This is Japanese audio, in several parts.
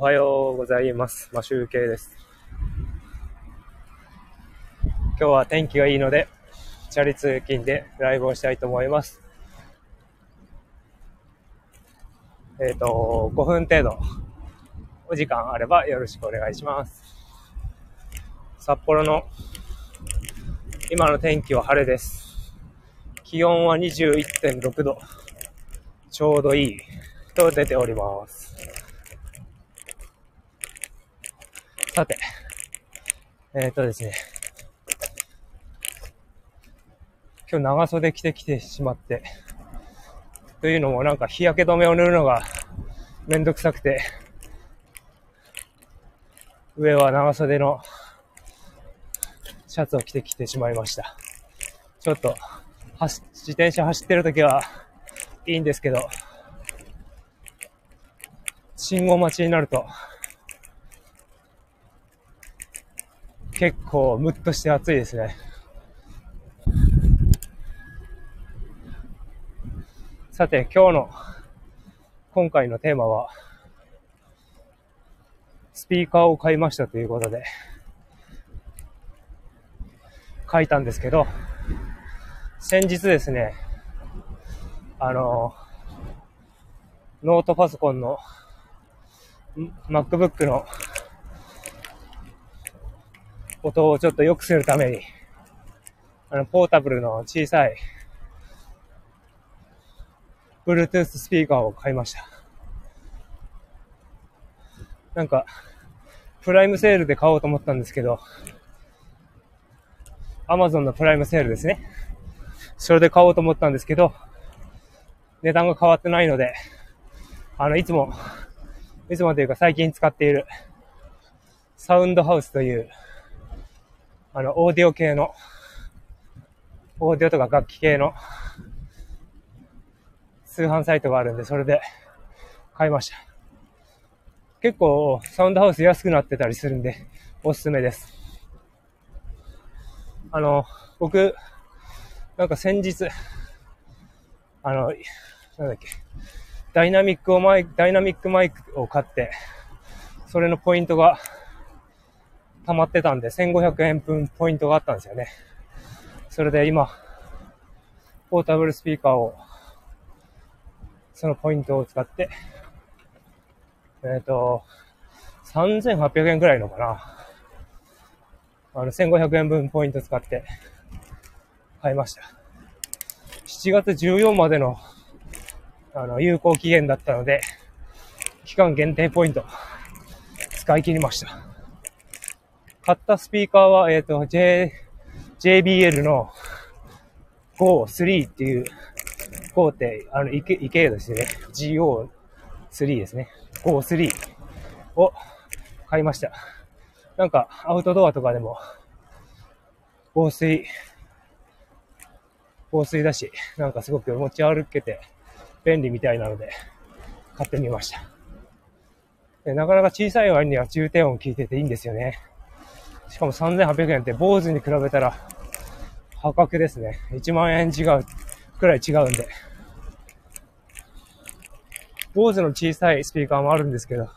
おはようございます。マシュウケイです。今日は天気がいいので、チャリ通勤でライブをしたいと思います。えっ、と、5分程度、お時間あればよろしくお願いします。札幌の今の天気は晴れです。気温は21.6度。ちょうどいいと出ております。さて、えっ、とですね。今日長袖着てきてしまって、というのもなんか日焼け止めを塗るのがめんどくさくて、上は長袖のシャツを着てきてしまいました。ちょっと、自転車走ってるときはいいんですけど、信号待ちになると、結構ムッとして暑いですね。さて、今日の、今回のテーマは、スピーカーを買いましたということで、書いたんですけど、先日ですね、あの、ノートパソコンの、MacBook の音をちょっと良くするために、あの、ポータブルの小さい、Bluetooth スピーカーを買いました。なんか、プライムセールで買おうと思ったんですけど、Amazon のプライムセールですね。それで買おうと思ったんですけど、値段が変わってないので、あの、いつも、いつもというか最近使っている、サウンドハウスという、あの、オーディオ系の、オーディオとか楽器系の、通販サイトがあるんで、それで買いました。結構、サウンドハウス安くなってたりするんで、おすすめです。あの、僕、なんか先日、あの、なんだっけ、ダイナミックをマイク、ダイナミックマイクを買って、それのポイントが溜まってたんで、1500円分ポイントがあったんですよね。それで今、ポータブルスピーカーを、そのポイントを使って、えっ、と、3800円くらいのかな。あの、1500円分ポイント使って買いました。7月14までの、あの、有効期限だったので、期間限定ポイント、使い切りました。買ったスピーカーは、えっ、と、J、JBL の GO3 っていう、GO って、あの、イケ、イケですね。GO3 ですね。GO3 を買いました。なんか、アウトドアとかでも、防水、防水だし、なんかすごく持ち歩けて便利みたいなので、買ってみました。なかなか小さい割には重低音聞いてていいんですよね。しかも3800円って坊主に比べたら破格ですね。1万円違うくらい違うんで。坊主の小さいスピーカーもあるんですけど、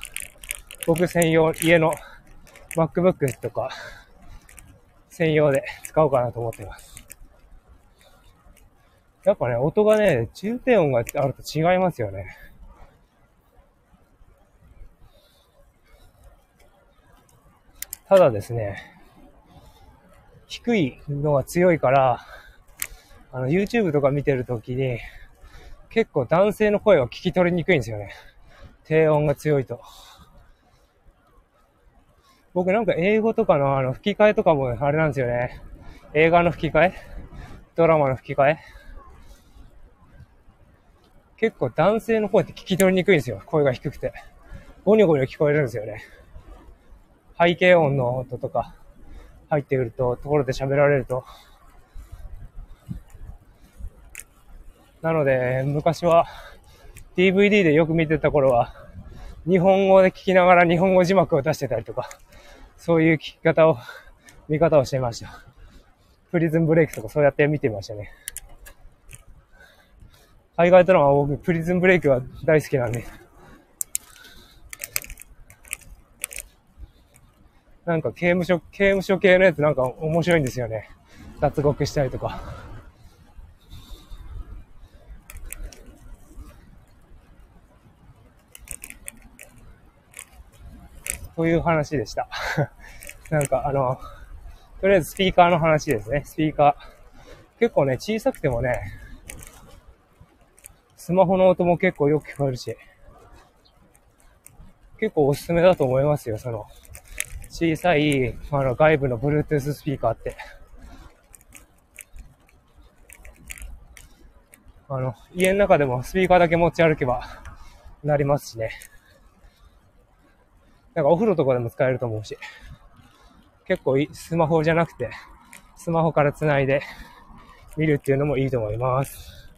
僕専用、家の MacBook とか専用で使おうかなと思っています。やっぱね、音がね、重低音があると違いますよね。ただですね、低いのが強いから、あの、YouTube とか見てるときに、結構男性の声は聞き取りにくいんですよね。低音が強いと。僕なんか英語とかのあの吹き替えとかもあれなんですよね。映画の吹き替え？ドラマの吹き替え？結構男性の声って聞き取りにくいんですよ。声が低くて。ゴニョゴニョ聞こえるんですよね。背景音の音とか入ってくると、ところで喋られると。なので、昔は DVD でよく見てた頃は、日本語で聞きながら日本語字幕を出してたりとか、そういう聞き方を、見方をしてました。プリズンブレイクとかそうやって見てましたね。海外ドラマは僕、プリズンブレイクは大好きなんで、なんか刑務所、刑務所系のやつなんか面白いんですよね。脱獄したりとか。という話でした。なんかあの、とりあえずスピーカーの話ですね。スピーカー。結構ね、小さくてもね、スマホの音も結構よく聞こえるし、結構おすすめだと思いますよ、その、小さい、あの、外部の Bluetooth スピーカーって。あの、家の中でもスピーカーだけ持ち歩けばなりますしね。なんかお風呂とかでも使えると思うし。結構スマホじゃなくて、スマホから繋いで見るっていうのもいいと思います。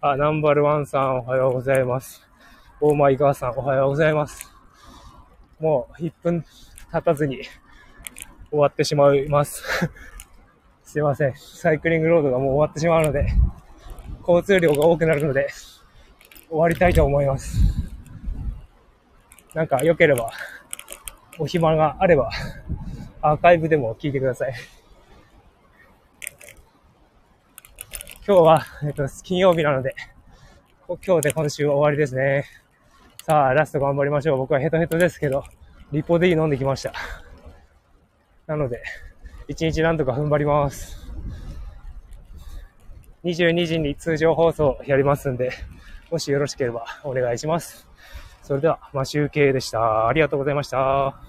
あ、ナンバルワンさんおはようございます。オーマイガーさんおはようございます。もう1分経たずに 終わってしまいます。すいません。サイクリングロードがもう終わってしまうので、交通量が多くなるので、終わりたいと思います。なんか良ければ、お暇があれば、アーカイブでも聞いてください。今日は、えっと、金曜日なので、今日で今週終わりですね。さあ、ラスト頑張りましょう。僕はヘトヘトですけど、リポで飲んできました。なので、一日なんとか踏ん張ります。22時に通常放送やりますんで、もしよろしければお願いします。それでは、まあ、集計でした。ありがとうございました。